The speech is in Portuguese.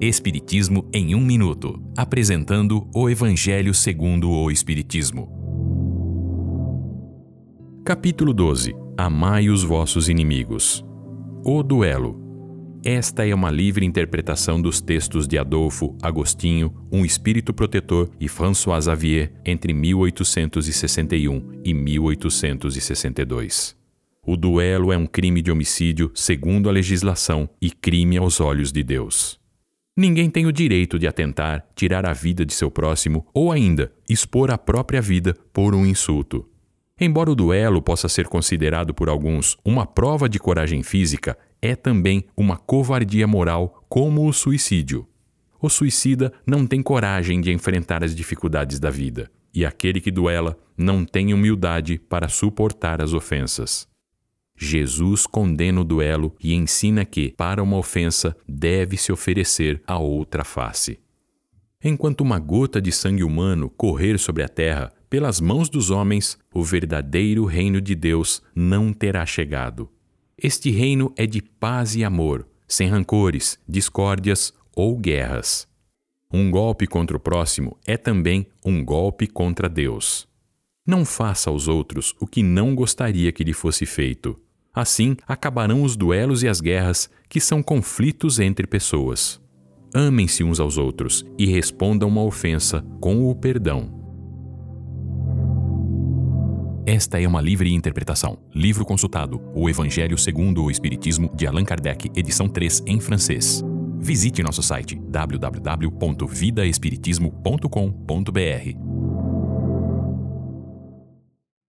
Espiritismo em um minuto, apresentando o Evangelho segundo o Espiritismo. Capítulo 12. Amai os vossos inimigos. O duelo. Esta é uma livre interpretação dos textos de Adolfo, Agostinho, Um Espírito Protetor e François Xavier entre 1861 e 1862. O duelo é um crime de homicídio segundo a legislação e crime aos olhos de Deus. Ninguém tem o direito de atentar, tirar a vida de seu próximo ou ainda expor a própria vida por um insulto. Embora o duelo possa ser considerado por alguns uma prova de coragem física, é também uma covardia moral, como o suicídio. O suicida não tem coragem de enfrentar as dificuldades da vida, e aquele que duela não tem humildade para suportar as ofensas. Jesus condena o duelo e ensina que, para uma ofensa, deve-se oferecer a outra face. Enquanto uma gota de sangue humano correr sobre a terra, pelas mãos dos homens, o verdadeiro reino de Deus não terá chegado. Este reino é de paz e amor, sem rancores, discórdias ou guerras. Um golpe contra o próximo é também um golpe contra Deus. Não faça aos outros o que não gostaria que lhe fosse feito. Assim acabarão os duelos e as guerras, que são conflitos entre pessoas. Amem-se uns aos outros e respondam uma ofensa com o perdão. Esta é uma livre interpretação. Livro consultado: O Evangelho segundo o Espiritismo, de Allan Kardec, edição 3, em francês. Visite nosso site www.vidaespiritismo.com.br.